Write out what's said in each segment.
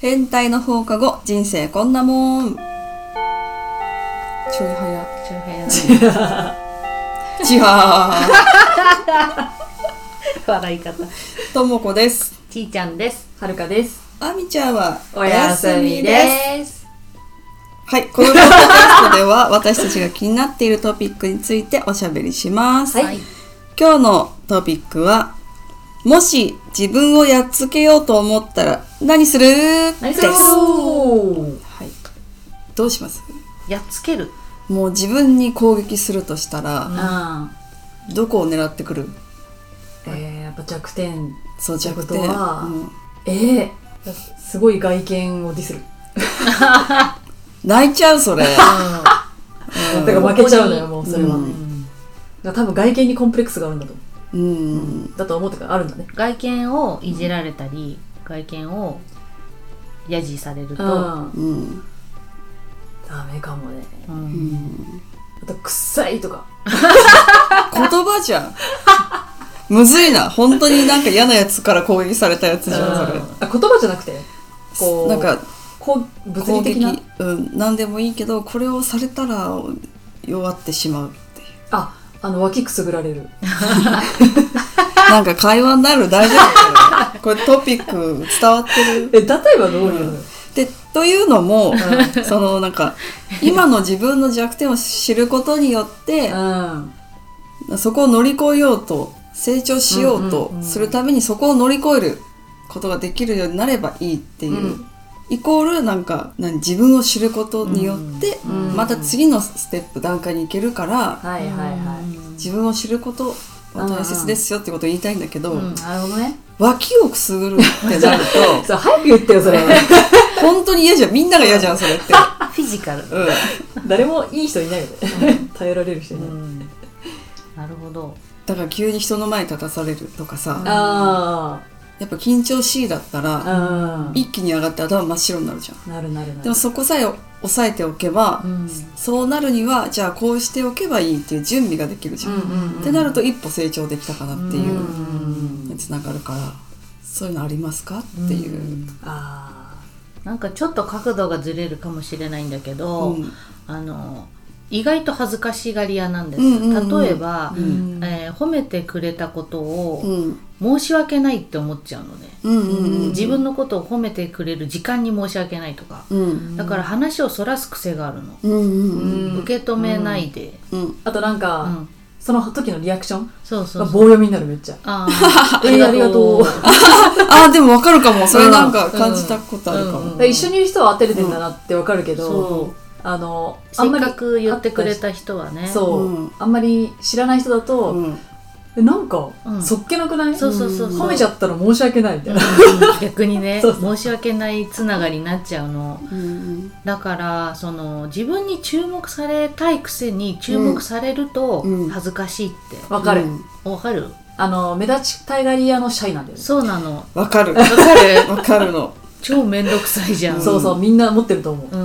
変態の放課後、人生こんなもん。ちょい早。周平のちは 笑い方ー。ともこです。ちーちゃんですはるかです。あみちゃんはおやすみです。はい、このポッドキャストでは 私たちが気になっているトピックについておしゃべりします。はい今日のトピックは、もし自分をやっつけようと思ったら何する？です。はい。どうします？やっつけるもう自分に攻撃するとしたら、あどこを狙ってくる？ーえー、やっぱ弱点。そう弱点。とはうんえー、すごい外見をディスる。泣いちゃうそれ。だから負けちゃうのよ、もうそれは。うん多分外見にコンプレックスがあるんだと思うん。だと思ってかあるん。だね。外見をいじられたり外見をやじされると、うん。ダメかもね。うん。あと、臭いとか。言葉じゃん。むずいな。本当になん。か嫌なやつから攻撃されたやつじゃん、それ。あ言葉じゃなくて、こう、なん。かこう物攻撃理的な。うん、何でもいいけどこれをされたら弱ってしまうっていうあ、あの、脇くすぐられる。なんか会話になる大丈夫これトピック伝わってる？え、例えばどういう？のでというのもそのなんか今の自分の弱点を知ることによってうん。そこを乗り越えようと成長しようとうんうんうん。するためにそこを乗り越えることができるようになればいいっていう、うんイコールなんか何自分を知ることによってうん。また次のステップ段階に行けるから。自分を知ることは大切ですよってことを言いたいんだけど、うん。なるほどね。脇をくすぐるってなる そう、早く言ってよ、それ。と 本当に嫌じゃん。みんなが嫌じゃんそれって、フィジカル、う誰もいい人いないよね。頼られる人いない。なるほど。ん、だから急に人の前に立たされるとかさ、あやっぱ緊張しいだったら。一気に上がって頭真っ白になるじゃん。なるなるなる。でもそこさえ抑えておけば、うん。そうなるにはじゃあこうしておけばいいっていう準備ができるじゃん、うんうんうん。ってなると一歩成長できたかなっていううん。につながるからそういうのありますかっていう、あなんかちょっと角度がずれるかもしれないんだけど、うん。あの意外と恥ずかしがり屋なんです、うんうんうん。例えば、ん。えー褒めてくれたことをうん。申し訳ないって思っちゃうのね、うんうんうん自分のことを褒めてくれる時間に申し訳ないとか、うん。だから話をそらす癖があるの、うんうんううん。ん。受け止めないで、うん。あとなんうん。か、その時のリアクション？そうそうそう。が棒読みになるめっちゃ。あー。えーありがとう。あー。でもわかるかも。それなんか感じたことあるかも、うんだから一緒にいる人は当てれてんだなってわかるけどそ、あの、せっかく言ってくれた人はね。そう、うん。あんまり知らない人だと、うん。えなんか、うん。そっけなくない？そうそうそうそう。褒めちゃったら申し訳ないみたいな。逆にね そうそ申し訳ないつながりになっちゃうの。うん。だからその自分に注目されたいくせに注目されるとうん。恥ずかしいって。わかる、うん。わかる？あの、目立ちたいがり屋のシャイなんだよね。そうなの。わかる。わかる？わかるの。超めんどくさいじゃん。そうそう、みんな持ってると思う。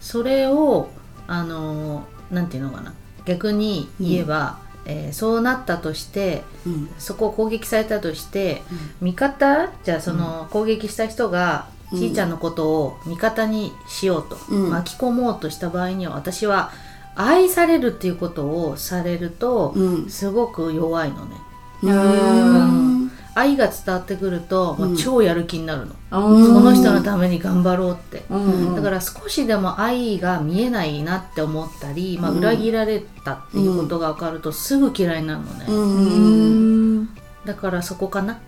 うん、うんそれをあのなんていうのかな。逆に言えば、えーそうなったとしてうん。そこを攻撃されたとして、味方じゃあその攻撃した人が、うん。ちーちゃんのことを味方にしようと、うん。巻き込もうとした場合には私は愛されるっていうことをされると、うん。すごく弱いのね。うん愛が伝わってくると、もう超やる気になるの、うんその人のために頑張ろうって、うんだから少しでも愛が見えないなって思ったり、まあ、うん。裏切られたっていうことが分かるとすぐ嫌いになるのね、ううんん。だからそこかな。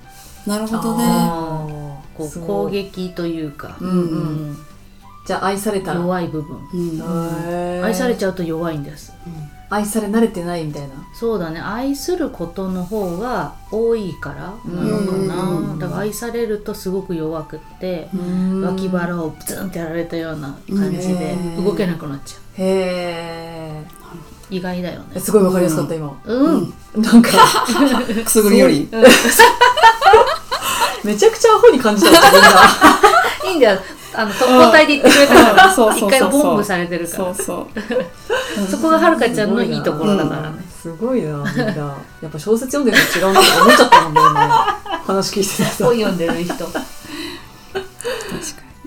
なるほどね。こう攻撃というか、うんうん。うん。じゃあ愛されたら。弱い部分。愛されちゃうと弱いんです愛され慣れてないみたいな。そうだね。愛することの方が多いからなのかな、うん。だから愛されるとすごく弱くって、うん。脇腹をブツンってやられたような感じでうん動けなくなっちゃう。へ意外だよね。え。すごいわかりやすかった、今。うん、なんか、く すぐり。より めちゃくちゃアホに感じた自分が。いいんだよあの特攻隊で言ってくれたからうん。そうそうそうそう。一回ボンブされてるから。そうそう。そこがはるかちゃんのいいところだからね、すごいな、みんな。やっぱ小説読んでると違うなって思っちゃったもんね、今。話聞いてて。さ。本読んでる人。確か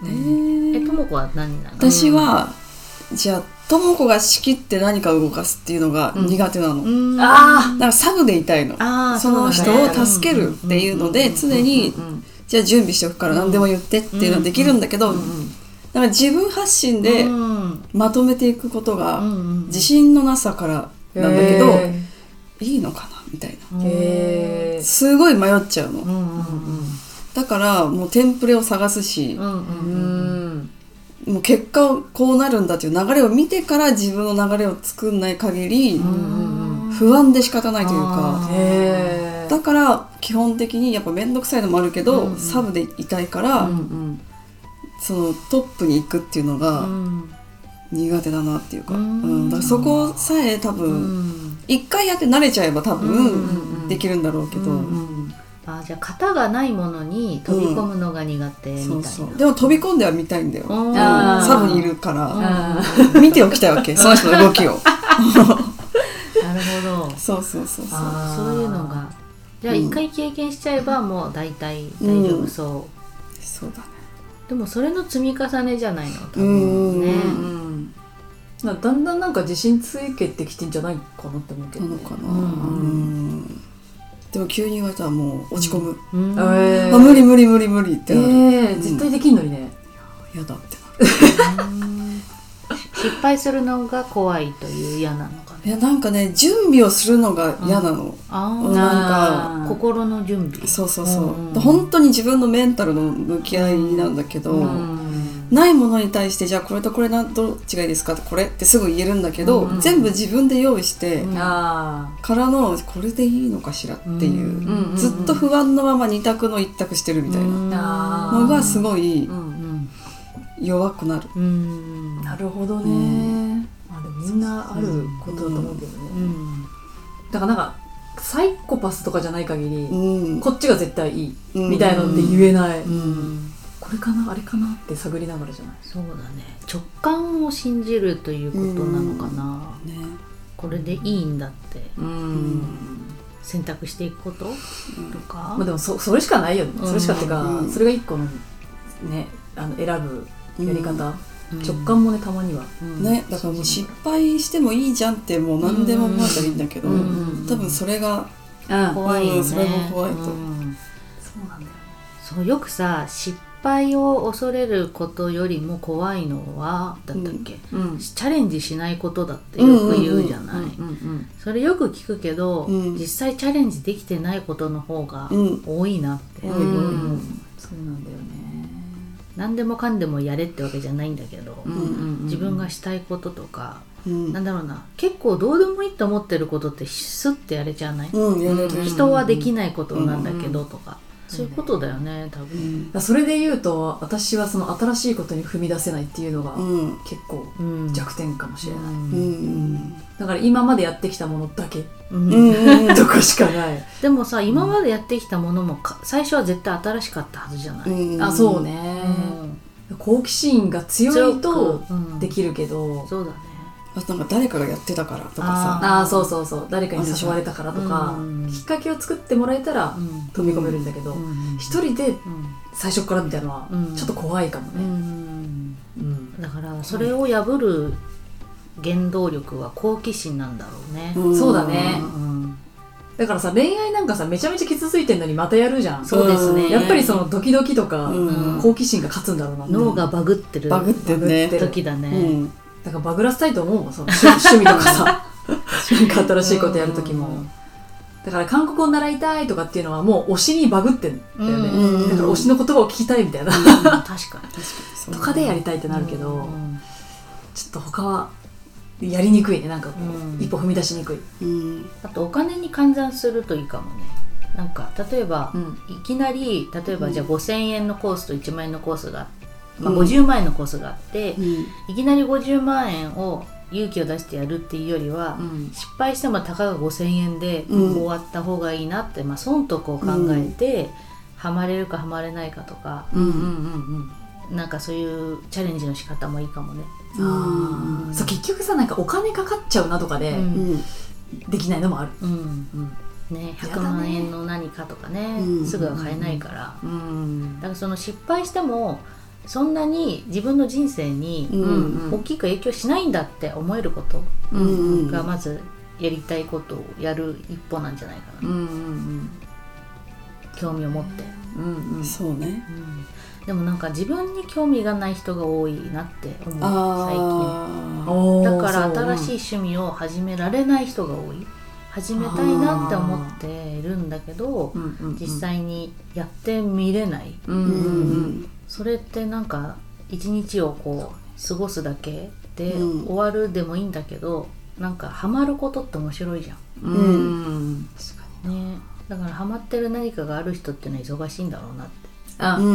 にね。えともこは何なの？私は、じゃあとも子が仕切って何かを動かすっていうのが苦手なの、うん。あだからサブでいたいの。その人を助けるっていうので常にじゃあ準備しておくから何でも言ってっていうのはできるんだけど、だから自分発信でうんまとめていくことが自信のなさからなんだけど、へいいのかなみたいな。すごい迷っちゃうの、だからもうテンプレを探すしもう結果こうなるんだっていう流れを見てから自分の流れを作んない限りうん不安で仕方ないというあかだから基本的にやっぱ面倒くさいのもあるけど、うんうん。サブでいたいから、うんうん。そのトップに行くっていうのうがん。苦手だなっていうか,、ううん。んだからそこさえ多う分ん。一回やって慣れちゃえば多うんうん分できるんだろうけど、うんうんあじゃあ型がないものに飛び込むのが苦手みたいな、そうそう。でも飛び込んでは見たいんだよ、サブにいるから、あ見ておきたいわけ。その人の動きを。なるほど。そうそうそうそう。そういうのがじゃあうん。一回経験しちゃえばもう大体大丈夫そそうだね。う、でもそれの積み重ねじゃないの多うん分ねうん。だだんだんなんか自信つけてきてんじゃないかなって思うけどね。なのかな、うんうん。でも急に言われたらもう落ち込む、うん。えー。あ無理無理無理無理ってえなる、ー絶対できんのにね。やだってなる。う ん失敗するのが怖いという嫌なの。かいなやなんかね準備をするのが嫌なの、あうんー。なんか心の準備。そうそうそう、うんうん。本当に自分のメンタルの向き合いなんだけど、うん。ないものに対してじゃあこれとこれなどっちがいいですか？ってこれってすぐ言えるんだけど、うん全部自分で用意してからのこれでいいのかしらっていう、ずっと不安のまま二択の一択してるみたいな。のがすごい弱くなる。うん。なるほどねみんなあることだと思うけどうねん。だからなんかサイコパスとかじゃない限りうん。こっちが絶対いいうん。みたいのって言えない。うん。これかなあれかなって探りながらじゃない？そうだね。直感を信じるということなのかな、ねこれでいいんだって。うん。選択していくこと？とか？まあでもそそれしかないよね。うんそれしかっていうかうん。それが一個のねあの選ぶやり方。うん直感もねたまには。うん。ね、だからもう失敗してもいいじゃんってもう何でも思ったらいいんだけど、うん多分それがうん怖いよね、うんそれも怖いと。うん。そうなんだよ。ねそうよくさ失敗を恐れることよりも怖いのはだったっけ、うん。チャレンジしないことだってよく言うじゃない、それよく聞くけど、うん。実際チャレンジできてないことの方がうん。多いなって、そうなんだよね何でもかんでもやれってわけじゃないんだけど、うんうんうん自分がしたいこととか、うん。なんだろうな結構どうでもいいと思ってることってスッてやれちゃわない、うん人はできないことなんだけどうんとか、そういうことだよね多う分、ん。だからそれで言うと私はその新しいことに踏み出せないっていうのがうん。結構うん。弱点かもしれない、うん。うん。だから今までやってきたものだけうん。うん。う んとかしかない、でもさ今までやってきたものもか最初は絶対新しかったはずじゃない、うん。あそうね、好奇心が強いとうん。できるけど、そうだねなんか誰かがやってたからとかさ。ああそうそうそう。誰かに誘われたからとか、うん。きっかけを作ってもらえたらうん飛び込めるんだけどうん。一、人でうん。最初からみたいなのはうん。ちょっと怖いかもうね、ん。うん。だからそれを破る原動力は好奇心なんだろうね、ん。そうだね。うん。だからさ恋愛なんかさめちゃめちゃ傷ついてんのにまたやるじゃん。そうですね。やっぱりそのドキドキとか、うん。好奇心が勝つんだろうなって。脳がバグってるバグってんねバグってる。時だね、うんだからバグらせたいと思うもんその趣 趣味とかさ。なんか新しいことやる時も、うん。だから韓国語習いたいとかっていうのはもう推しにバグってんだよね、うんだから推しの言葉を聞きたいみたいな、うん。確かにそう とかでやりたいってなるけど、うんちょっと他はやりにくいねなんかこう、うん。一歩踏み出しにくい、うん。あとお金に換算するといいかもね。なんか例えば、うん。いきなり例えばじゃあ5000円のコースと1万円のコースが、まあ、うん。50万円のコースがあって、うん。いきなり50万円を勇気を出してやるっていうよりは、うん。失敗してもたかが5000円でうん。終わった方がいいなって、まあ、損得を考えて、ハマれるかハマれないかとかうん。うんうんなんかそういうチャレンジの仕方もいいかもね。うんあー。そう結局さなんかお金かかっちゃうなとかでうん。うんできないのもある、うんうん。ね、100やだね。万円の何かとかねうん。すぐは買えないから、うん。だからその失敗してもそんなに自分の人生にうん大きく影響しないんだって思えることうんうん。がまずやりたいことをやる一歩なんじゃないかな、うんうん興味を持って、うんうん。そうね。でもなんか自分に興味がない人が多いなって思う最近。だから新しい趣味を始められない人が多い。始めたいなって思っているんだけどうんうんうん。実際にやってみれない。うんうんうんそれってなんか一日をこう過ごすだけでうん。終わるでもいいんだけどなんかハマることって面白いじゃん。うん。うん。確かにね。だからハマってる何かがある人っていうのは忙しいんだろうなって。あうん。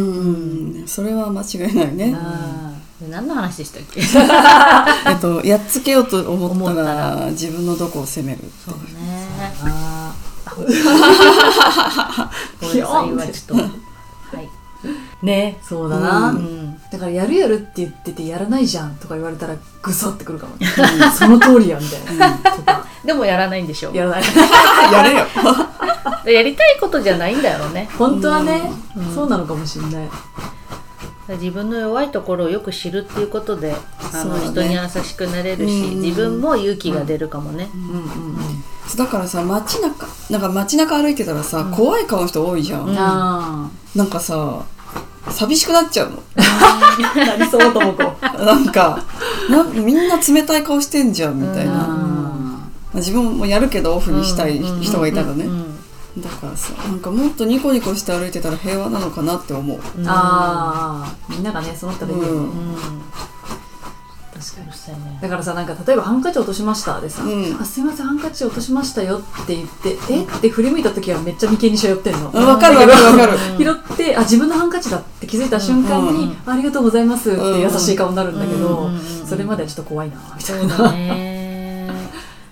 うん。それは間違いないね。あで何の話でしたっけ？えっとやっつけようと思った思ったら。ら自分のどこを責めるってそうね。あ ごめんなさい今ちょっと。はいねそうだな、うん。だからやるやるって言っててやらないじゃんとか言われたらグサってくるかも、ね、その通りやみたいな、とか。でもやらないんでしょやらない。やれよ。やりたいことじゃないんだよね。本当はね、うん。そうなのかもしれない。自分の弱いところをよく知るっていうことであの、人に優しくなれるし、うん。自分も勇気が出るかもね、うんうんだからさ街中なんか街中歩いてたらさ、怖い顔の人多いじゃん、うん。あなんかさ寂しくなっちゃうの。あなりそうとも。こなんかなみんな冷たい顔してんじゃんみたいな、自分もやるけどオフにしたいうん人がいたらね、うんだからさなんかもっとニコニコして歩いてたら平和なのかなって思う。うんああみんながねそうなったらいいよ。ね、うんうん確かにうるさいね。だからさなんか例えばハンカチ落としましたでさ、うん。あすいませんハンカチ落としましたよって言ってえ？って振り向いた時はめっちゃ眉間にしわ寄ってんの。あわかるわかるわかる。うん。拾ってあ自分のハンカチだって気づいた瞬間に、うんありがとうございますって優しい顔になるんだけど、うんそれまではちょっと怖いなみたそいうなだね。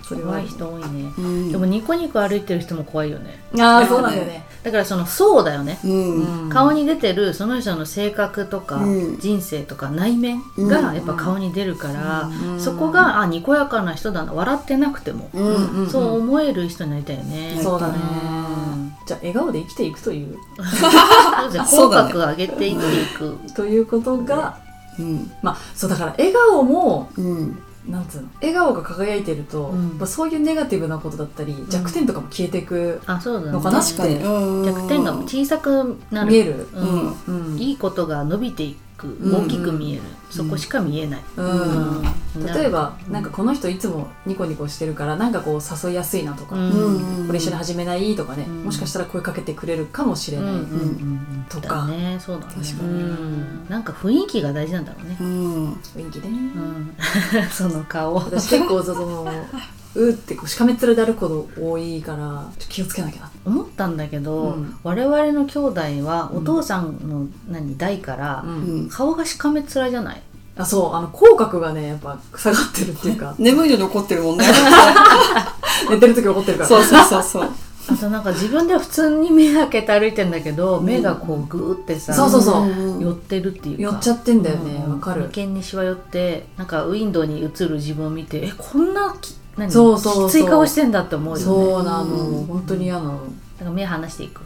それは怖い人多いね、うん。でもニコニコ歩いてる人も怖いよね。ああそうなんだよね、だからそのそうだよね、うん。うん。顔に出てるその人の性格とか、うん。人生とか内面がやっぱ顔に出るから、うん。そこがあにこやかな人だな笑ってなくても、うん。ん。そう思える人になりたいよね。そうだね。うん。じゃあ笑顔で生きていくという。口角上げて生きていく。ということがうん。まあそうだから笑顔もうんなんつうの？笑顔が輝いてると、うん。まあ、そういうネガティブなことだったり弱点とかも消えていく、あそうだね。のかな確かに。うん。弱点が小さくなる。見える、うん。うん。いいことが伸びていくん大きく見える、そこしか見えない。うん。うん。例えばなんかこの人いつもニコニコしてるからなんかこう誘いやすいなとか、うん。うんこれ一緒に始めないとかね、うん。もしかしたら声かけてくれるかもしれない、うんとか、ね。そうだね。確かに。うん。なんか雰囲気が大事なんだろうね。うん。雰囲気ね、うん。その顔。私結構その うーってこうしかめっ面で歩くこと多いからちょっと気をつけなきゃな思ったんだけど、うん。我々の兄弟はお父さんの何代から顔がしかめっ面じゃない。あそうあの口角がねやっぱ下がってるっていうか。眠いのに怒ってるもんね。寝てる時怒ってるから。そうそうそうそう。あとなんか自分では普通に目開けて歩いてんだけど、目がこうグーってさそうそうそう。うん寄ってるっていうか。寄っちゃってんだよねうん。わかる。眉間にしわ寄ってなんかウィンドウに映る自分を見てえこんなき何？そうそうそう。きつい顔してんだって思うよね。そうなの。うん本当に嫌なの。だから目離していく。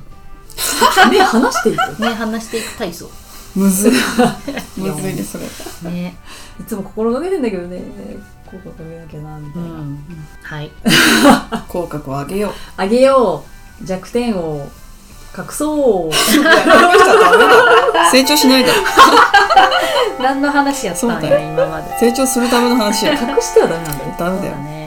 目離していく？目離していく体操。むずい。むずいねそれ。ね。いつも心がけてんだけどね。口角上げなきゃなみたいな、うん。はい。口角を上げよう。あげよう。弱点を隠そう。成長しないだろ。何の話やったんそうだや今まで。成長するための話や。隠してはダメなんだよ。ダメだよ。ね